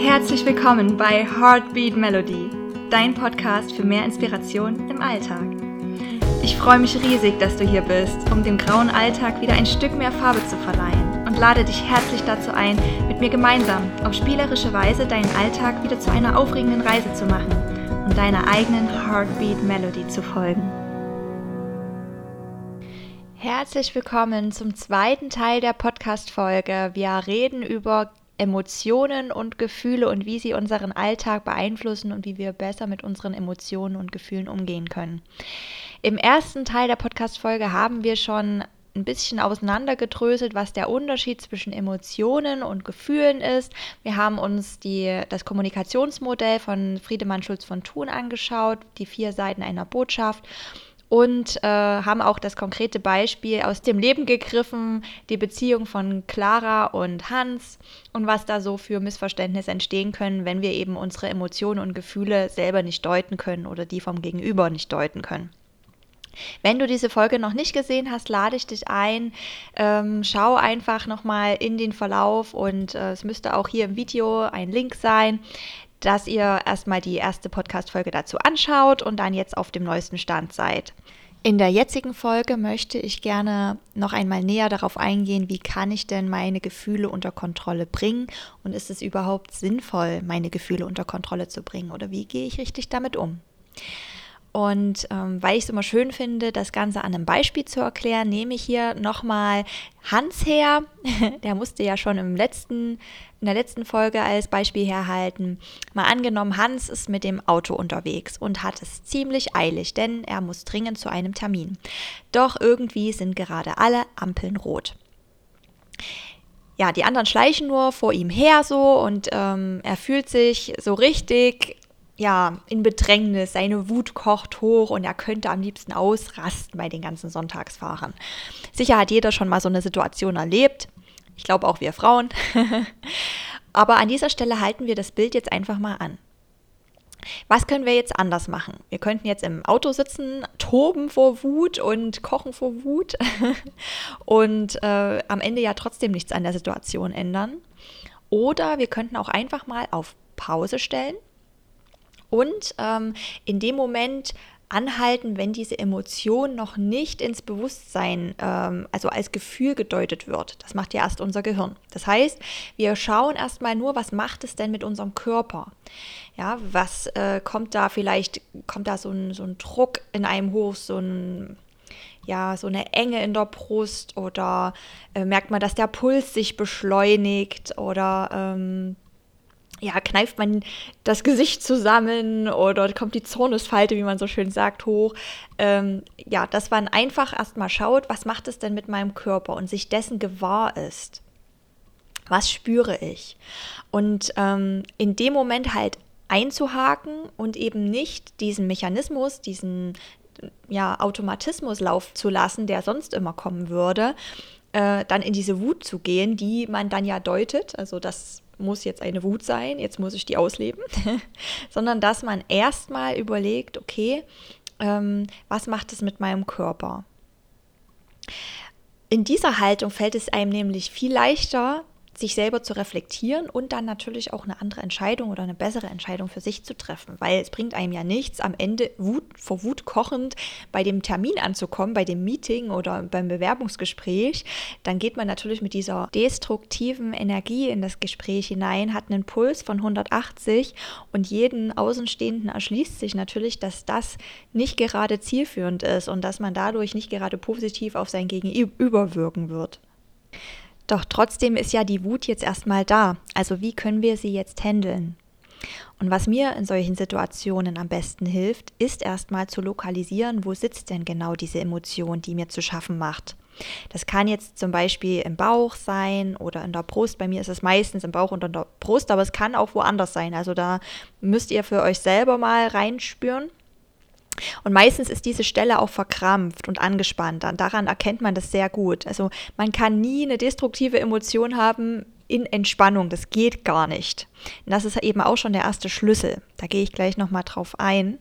Herzlich willkommen bei Heartbeat Melody, dein Podcast für mehr Inspiration im Alltag. Ich freue mich riesig, dass du hier bist, um dem grauen Alltag wieder ein Stück mehr Farbe zu verleihen und lade dich herzlich dazu ein, mit mir gemeinsam auf spielerische Weise deinen Alltag wieder zu einer aufregenden Reise zu machen und deiner eigenen Heartbeat Melody zu folgen. Herzlich willkommen zum zweiten Teil der Podcast-Folge. Wir reden über Emotionen und Gefühle und wie sie unseren Alltag beeinflussen und wie wir besser mit unseren Emotionen und Gefühlen umgehen können. Im ersten Teil der Podcast-Folge haben wir schon ein bisschen auseinandergedröselt, was der Unterschied zwischen Emotionen und Gefühlen ist. Wir haben uns die, das Kommunikationsmodell von Friedemann Schulz von Thun angeschaut, die vier Seiten einer Botschaft und äh, haben auch das konkrete Beispiel aus dem Leben gegriffen, die Beziehung von Clara und Hans und was da so für Missverständnisse entstehen können, wenn wir eben unsere Emotionen und Gefühle selber nicht deuten können oder die vom Gegenüber nicht deuten können. Wenn du diese Folge noch nicht gesehen hast, lade ich dich ein. Ähm, schau einfach nochmal in den Verlauf und äh, es müsste auch hier im Video ein Link sein dass ihr erstmal die erste Podcast-Folge dazu anschaut und dann jetzt auf dem neuesten Stand seid. In der jetzigen Folge möchte ich gerne noch einmal näher darauf eingehen, wie kann ich denn meine Gefühle unter Kontrolle bringen und ist es überhaupt sinnvoll, meine Gefühle unter Kontrolle zu bringen oder wie gehe ich richtig damit um? Und ähm, weil ich es immer schön finde, das Ganze an einem Beispiel zu erklären, nehme ich hier nochmal Hans her. Der musste ja schon im letzten, in der letzten Folge als Beispiel herhalten. Mal angenommen, Hans ist mit dem Auto unterwegs und hat es ziemlich eilig, denn er muss dringend zu einem Termin. Doch irgendwie sind gerade alle Ampeln rot ja, die anderen schleichen nur vor ihm her so und ähm, er fühlt sich so richtig ja, in Bedrängnis, seine Wut kocht hoch und er könnte am liebsten ausrasten bei den ganzen Sonntagsfahrern. Sicher hat jeder schon mal so eine Situation erlebt. Ich glaube auch wir Frauen. Aber an dieser Stelle halten wir das Bild jetzt einfach mal an. Was können wir jetzt anders machen? Wir könnten jetzt im Auto sitzen, toben vor Wut und kochen vor Wut und äh, am Ende ja trotzdem nichts an der Situation ändern. Oder wir könnten auch einfach mal auf Pause stellen und ähm, in dem Moment anhalten, wenn diese Emotion noch nicht ins Bewusstsein, ähm, also als Gefühl gedeutet wird. Das macht ja erst unser Gehirn. Das heißt, wir schauen erstmal nur, was macht es denn mit unserem Körper? Ja, was äh, kommt da vielleicht, kommt da so ein, so ein Druck in einem hoch, so ein ja, so eine Enge in der Brust oder äh, merkt man, dass der Puls sich beschleunigt oder ähm, ja, kneift man das Gesicht zusammen oder kommt die Zornesfalte, wie man so schön sagt, hoch. Ähm, ja, dass man einfach erstmal schaut, was macht es denn mit meinem Körper und sich dessen gewahr ist. Was spüre ich? Und ähm, in dem Moment halt einzuhaken und eben nicht diesen Mechanismus, diesen ja, Automatismus laufen zu lassen, der sonst immer kommen würde, äh, dann in diese Wut zu gehen, die man dann ja deutet. Also das muss jetzt eine Wut sein, jetzt muss ich die ausleben, sondern dass man erstmal überlegt, okay, ähm, was macht es mit meinem Körper? In dieser Haltung fällt es einem nämlich viel leichter, sich selber zu reflektieren und dann natürlich auch eine andere Entscheidung oder eine bessere Entscheidung für sich zu treffen, weil es bringt einem ja nichts, am Ende Wut, vor Wut kochend bei dem Termin anzukommen, bei dem Meeting oder beim Bewerbungsgespräch. Dann geht man natürlich mit dieser destruktiven Energie in das Gespräch hinein, hat einen Puls von 180 und jeden Außenstehenden erschließt sich natürlich, dass das nicht gerade zielführend ist und dass man dadurch nicht gerade positiv auf sein Gegenüber wirken wird. Doch trotzdem ist ja die Wut jetzt erstmal da. Also wie können wir sie jetzt handeln? Und was mir in solchen Situationen am besten hilft, ist erstmal zu lokalisieren, wo sitzt denn genau diese Emotion, die mir zu schaffen macht. Das kann jetzt zum Beispiel im Bauch sein oder in der Brust. Bei mir ist es meistens im Bauch und in der Brust, aber es kann auch woanders sein. Also da müsst ihr für euch selber mal reinspüren. Und meistens ist diese Stelle auch verkrampft und angespannt. Und daran erkennt man das sehr gut. Also man kann nie eine destruktive Emotion haben in Entspannung. Das geht gar nicht. Und das ist eben auch schon der erste Schlüssel. Da gehe ich gleich nochmal drauf ein.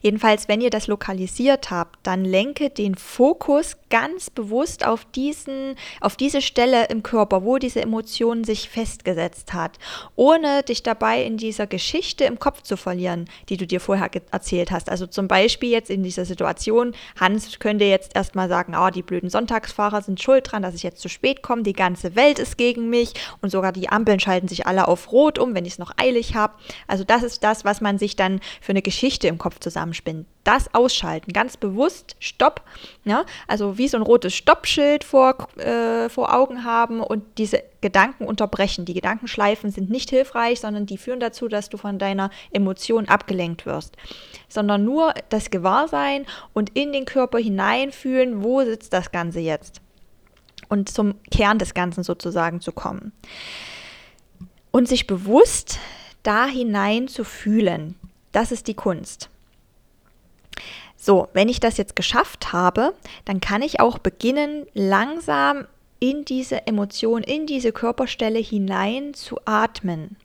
Jedenfalls, wenn ihr das lokalisiert habt, dann lenke den Fokus ganz bewusst auf diesen, auf diese Stelle im Körper, wo diese Emotion sich festgesetzt hat, ohne dich dabei in dieser Geschichte im Kopf zu verlieren, die du dir vorher erzählt hast. Also zum Beispiel jetzt in dieser Situation, Hans könnte jetzt erstmal sagen, oh, die blöden Sonntagsfahrer sind schuld dran, dass ich jetzt zu spät komme, die ganze Welt ist gegen mich und sogar die Ampeln schalten sich alle auf Rot um, wenn ich es noch eilig habe. Also das ist das, was man sich dann für eine Geschichte im Kopf zusammenspinnt. Das ausschalten, ganz bewusst, Stopp, ja, also wie so ein rotes Stoppschild vor, äh, vor Augen haben und diese Gedanken unterbrechen. Die Gedankenschleifen sind nicht hilfreich, sondern die führen dazu, dass du von deiner Emotion abgelenkt wirst, sondern nur das Gewahrsein und in den Körper hineinfühlen, wo sitzt das Ganze jetzt und zum Kern des Ganzen sozusagen zu kommen. Und sich bewusst da hinein zu fühlen, das ist die Kunst. So, wenn ich das jetzt geschafft habe, dann kann ich auch beginnen, langsam in diese Emotion, in diese Körperstelle hinein zu atmen.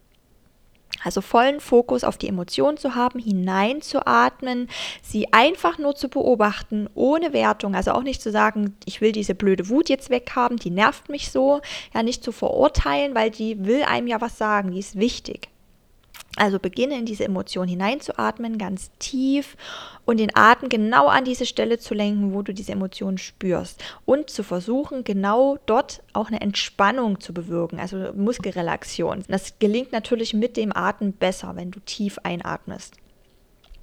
Also vollen Fokus auf die Emotion zu haben, hinein zu atmen, sie einfach nur zu beobachten, ohne Wertung. Also auch nicht zu sagen, ich will diese blöde Wut jetzt weghaben, die nervt mich so. Ja, nicht zu verurteilen, weil die will einem ja was sagen, die ist wichtig. Also beginne in diese Emotion hineinzuatmen, ganz tief und den Atem genau an diese Stelle zu lenken, wo du diese Emotion spürst und zu versuchen, genau dort auch eine Entspannung zu bewirken, also Muskelrelaxion. Das gelingt natürlich mit dem Atem besser, wenn du tief einatmest.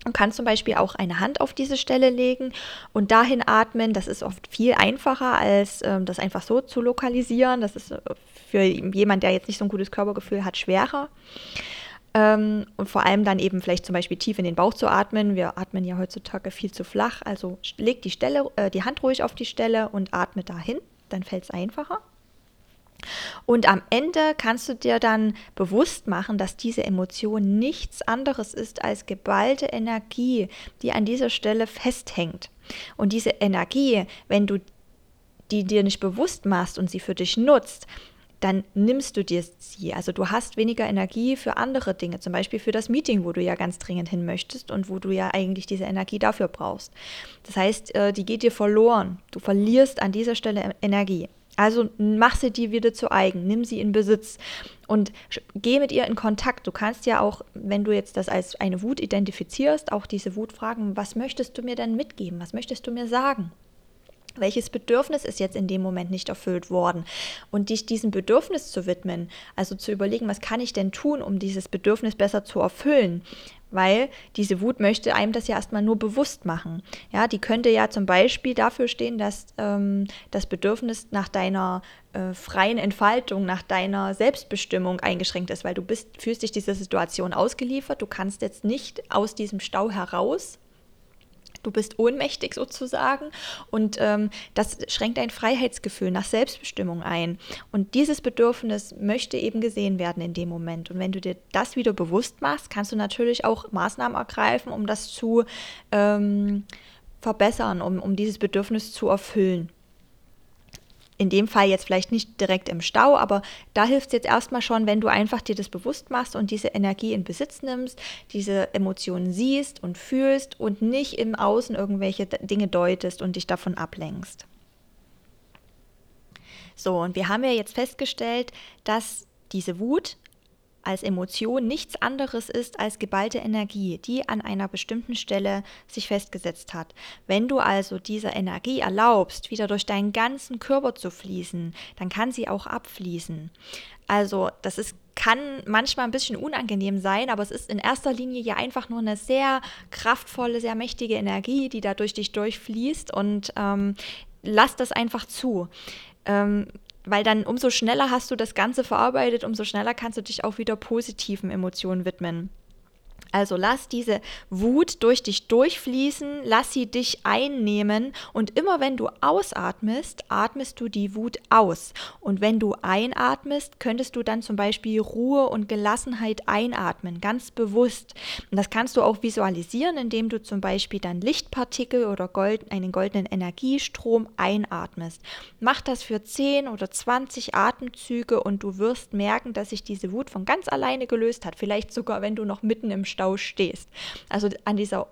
Du kannst zum Beispiel auch eine Hand auf diese Stelle legen und dahin atmen. Das ist oft viel einfacher, als ähm, das einfach so zu lokalisieren. Das ist äh, für jemanden, der jetzt nicht so ein gutes Körpergefühl hat, schwerer. Ähm, und vor allem dann eben vielleicht zum Beispiel tief in den Bauch zu atmen. Wir atmen ja heutzutage viel zu flach. Also leg die, Stelle, äh, die Hand ruhig auf die Stelle und atme dahin. Dann fällt es einfacher. Und am Ende kannst du dir dann bewusst machen, dass diese Emotion nichts anderes ist als geballte Energie, die an dieser Stelle festhängt. Und diese Energie, wenn du die dir nicht bewusst machst und sie für dich nutzt, dann nimmst du dir sie. Also du hast weniger Energie für andere Dinge, zum Beispiel für das Meeting, wo du ja ganz dringend hin möchtest und wo du ja eigentlich diese Energie dafür brauchst. Das heißt, äh, die geht dir verloren. Du verlierst an dieser Stelle Energie. Also mach sie dir wieder zu eigen, nimm sie in Besitz und geh mit ihr in Kontakt. Du kannst ja auch, wenn du jetzt das als eine Wut identifizierst, auch diese Wut fragen, was möchtest du mir denn mitgeben? Was möchtest du mir sagen? Welches Bedürfnis ist jetzt in dem Moment nicht erfüllt worden? Und dich diesem Bedürfnis zu widmen, also zu überlegen, was kann ich denn tun, um dieses Bedürfnis besser zu erfüllen, weil diese Wut möchte einem das ja erstmal nur bewusst machen. Ja, die könnte ja zum Beispiel dafür stehen, dass ähm, das Bedürfnis nach deiner äh, freien Entfaltung, nach deiner Selbstbestimmung eingeschränkt ist, weil du bist, fühlst dich dieser Situation ausgeliefert, du kannst jetzt nicht aus diesem Stau heraus Du bist ohnmächtig sozusagen und ähm, das schränkt dein Freiheitsgefühl nach Selbstbestimmung ein. Und dieses Bedürfnis möchte eben gesehen werden in dem Moment. Und wenn du dir das wieder bewusst machst, kannst du natürlich auch Maßnahmen ergreifen, um das zu ähm, verbessern, um, um dieses Bedürfnis zu erfüllen in dem Fall jetzt vielleicht nicht direkt im Stau, aber da hilft es jetzt erstmal schon, wenn du einfach dir das bewusst machst und diese Energie in Besitz nimmst, diese Emotionen siehst und fühlst und nicht im Außen irgendwelche Dinge deutest und dich davon ablenkst. So, und wir haben ja jetzt festgestellt, dass diese Wut als Emotion nichts anderes ist als geballte Energie, die an einer bestimmten Stelle sich festgesetzt hat. Wenn du also dieser Energie erlaubst, wieder durch deinen ganzen Körper zu fließen, dann kann sie auch abfließen. Also das ist kann manchmal ein bisschen unangenehm sein, aber es ist in erster Linie ja einfach nur eine sehr kraftvolle, sehr mächtige Energie, die da durch dich durchfließt und ähm, lass das einfach zu. Ähm, weil dann umso schneller hast du das Ganze verarbeitet, umso schneller kannst du dich auch wieder positiven Emotionen widmen. Also lass diese Wut durch dich durchfließen, lass sie dich einnehmen und immer wenn du ausatmest, atmest du die Wut aus. Und wenn du einatmest, könntest du dann zum Beispiel Ruhe und Gelassenheit einatmen, ganz bewusst. Und das kannst du auch visualisieren, indem du zum Beispiel dann Lichtpartikel oder Gold, einen goldenen Energiestrom einatmest. Mach das für 10 oder 20 Atemzüge und du wirst merken, dass sich diese Wut von ganz alleine gelöst hat. Vielleicht sogar, wenn du noch mitten im Stau stehst. Also an dieser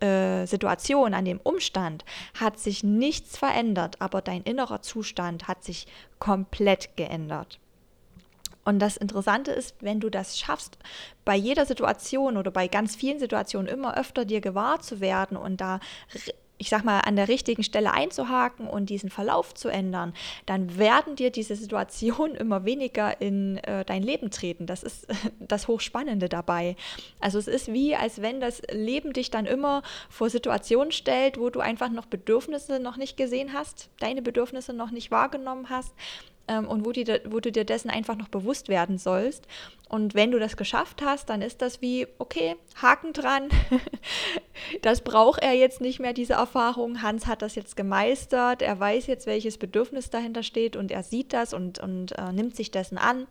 äh, Situation, an dem Umstand hat sich nichts verändert, aber dein innerer Zustand hat sich komplett geändert. Und das Interessante ist, wenn du das schaffst, bei jeder Situation oder bei ganz vielen Situationen immer öfter dir gewahr zu werden und da ich sag mal, an der richtigen Stelle einzuhaken und diesen Verlauf zu ändern, dann werden dir diese Situationen immer weniger in äh, dein Leben treten. Das ist das Hochspannende dabei. Also es ist wie, als wenn das Leben dich dann immer vor Situationen stellt, wo du einfach noch Bedürfnisse noch nicht gesehen hast, deine Bedürfnisse noch nicht wahrgenommen hast ähm, und wo, die, wo du dir dessen einfach noch bewusst werden sollst. Und wenn du das geschafft hast, dann ist das wie, okay, Haken dran. das braucht er jetzt nicht mehr, diese Erfahrung. Hans hat das jetzt gemeistert. Er weiß jetzt, welches Bedürfnis dahinter steht und er sieht das und, und äh, nimmt sich dessen an.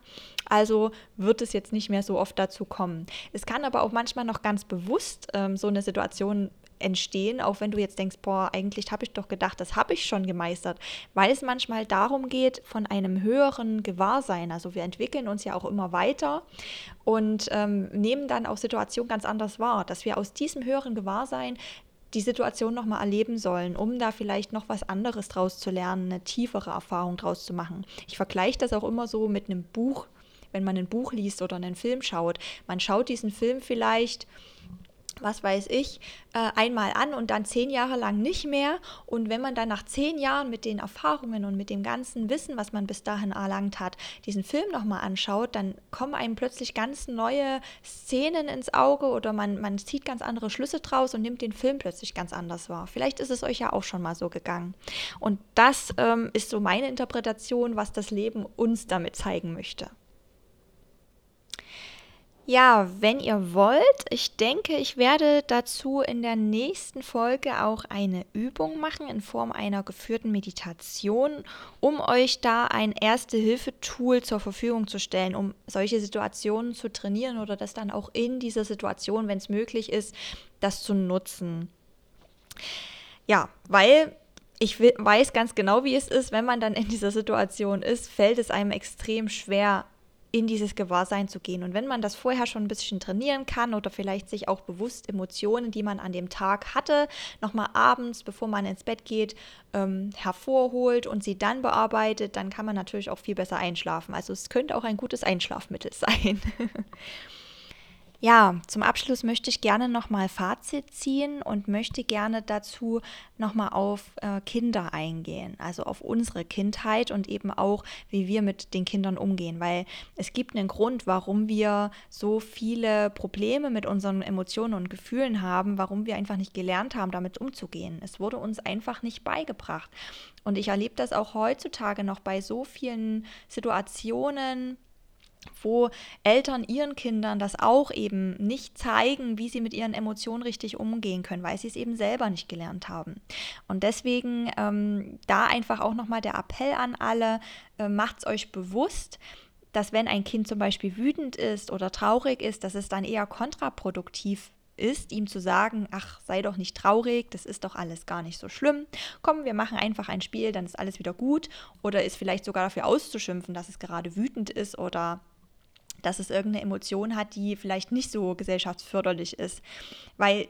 Also wird es jetzt nicht mehr so oft dazu kommen. Es kann aber auch manchmal noch ganz bewusst ähm, so eine Situation entstehen, auch wenn du jetzt denkst, boah, eigentlich habe ich doch gedacht, das habe ich schon gemeistert, weil es manchmal darum geht, von einem höheren Gewahrsein, also wir entwickeln uns ja auch immer weiter und ähm, nehmen dann auch Situationen ganz anders wahr, dass wir aus diesem höheren Gewahrsein die Situation nochmal erleben sollen, um da vielleicht noch was anderes draus zu lernen, eine tiefere Erfahrung draus zu machen. Ich vergleiche das auch immer so mit einem Buch, wenn man ein Buch liest oder einen Film schaut. Man schaut diesen Film vielleicht was weiß ich, äh, einmal an und dann zehn Jahre lang nicht mehr. Und wenn man dann nach zehn Jahren mit den Erfahrungen und mit dem ganzen Wissen, was man bis dahin erlangt hat, diesen Film nochmal anschaut, dann kommen einem plötzlich ganz neue Szenen ins Auge oder man, man zieht ganz andere Schlüsse draus und nimmt den Film plötzlich ganz anders wahr. Vielleicht ist es euch ja auch schon mal so gegangen. Und das ähm, ist so meine Interpretation, was das Leben uns damit zeigen möchte. Ja, wenn ihr wollt, ich denke, ich werde dazu in der nächsten Folge auch eine Übung machen in Form einer geführten Meditation, um euch da ein Erste-Hilfe-Tool zur Verfügung zu stellen, um solche Situationen zu trainieren oder das dann auch in dieser Situation, wenn es möglich ist, das zu nutzen. Ja, weil ich weiß ganz genau, wie es ist, wenn man dann in dieser Situation ist, fällt es einem extrem schwer, in dieses Gewahrsein zu gehen. Und wenn man das vorher schon ein bisschen trainieren kann oder vielleicht sich auch bewusst Emotionen, die man an dem Tag hatte, nochmal abends, bevor man ins Bett geht, ähm, hervorholt und sie dann bearbeitet, dann kann man natürlich auch viel besser einschlafen. Also es könnte auch ein gutes Einschlafmittel sein. Ja, zum Abschluss möchte ich gerne nochmal Fazit ziehen und möchte gerne dazu nochmal auf äh, Kinder eingehen, also auf unsere Kindheit und eben auch, wie wir mit den Kindern umgehen, weil es gibt einen Grund, warum wir so viele Probleme mit unseren Emotionen und Gefühlen haben, warum wir einfach nicht gelernt haben, damit umzugehen. Es wurde uns einfach nicht beigebracht. Und ich erlebe das auch heutzutage noch bei so vielen Situationen, wo Eltern ihren Kindern das auch eben nicht zeigen, wie sie mit ihren Emotionen richtig umgehen können, weil sie es eben selber nicht gelernt haben. Und deswegen ähm, da einfach auch nochmal der Appell an alle, äh, macht es euch bewusst, dass wenn ein Kind zum Beispiel wütend ist oder traurig ist, dass es dann eher kontraproduktiv ist, ihm zu sagen, ach, sei doch nicht traurig, das ist doch alles gar nicht so schlimm. Komm, wir machen einfach ein Spiel, dann ist alles wieder gut. Oder ist vielleicht sogar dafür auszuschimpfen, dass es gerade wütend ist oder dass es irgendeine Emotion hat, die vielleicht nicht so gesellschaftsförderlich ist. Weil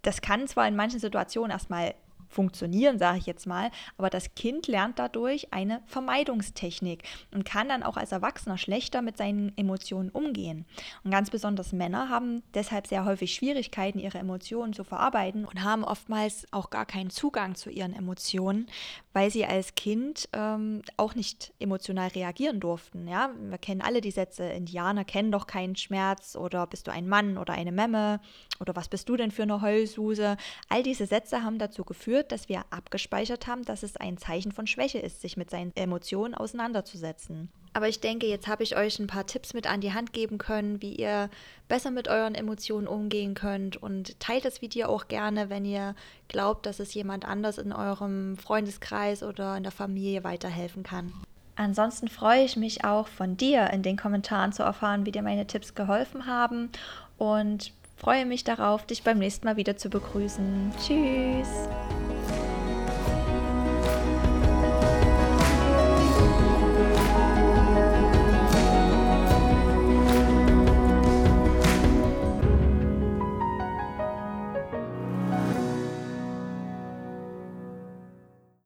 das kann zwar in manchen Situationen erstmal funktionieren, sage ich jetzt mal. Aber das Kind lernt dadurch eine Vermeidungstechnik und kann dann auch als Erwachsener schlechter mit seinen Emotionen umgehen. Und ganz besonders Männer haben deshalb sehr häufig Schwierigkeiten, ihre Emotionen zu verarbeiten und haben oftmals auch gar keinen Zugang zu ihren Emotionen, weil sie als Kind ähm, auch nicht emotional reagieren durften. Ja, wir kennen alle die Sätze: Indianer kennen doch keinen Schmerz oder bist du ein Mann oder eine Memme oder was bist du denn für eine Heulsuse? All diese Sätze haben dazu geführt, geführt, dass wir abgespeichert haben, dass es ein Zeichen von Schwäche ist, sich mit seinen Emotionen auseinanderzusetzen. Aber ich denke, jetzt habe ich euch ein paar Tipps mit an die Hand geben können, wie ihr besser mit euren Emotionen umgehen könnt. Und teilt das Video auch gerne, wenn ihr glaubt, dass es jemand anders in eurem Freundeskreis oder in der Familie weiterhelfen kann. Ansonsten freue ich mich auch von dir in den Kommentaren zu erfahren, wie dir meine Tipps geholfen haben. Und freue mich darauf, dich beim nächsten Mal wieder zu begrüßen. Tschüss!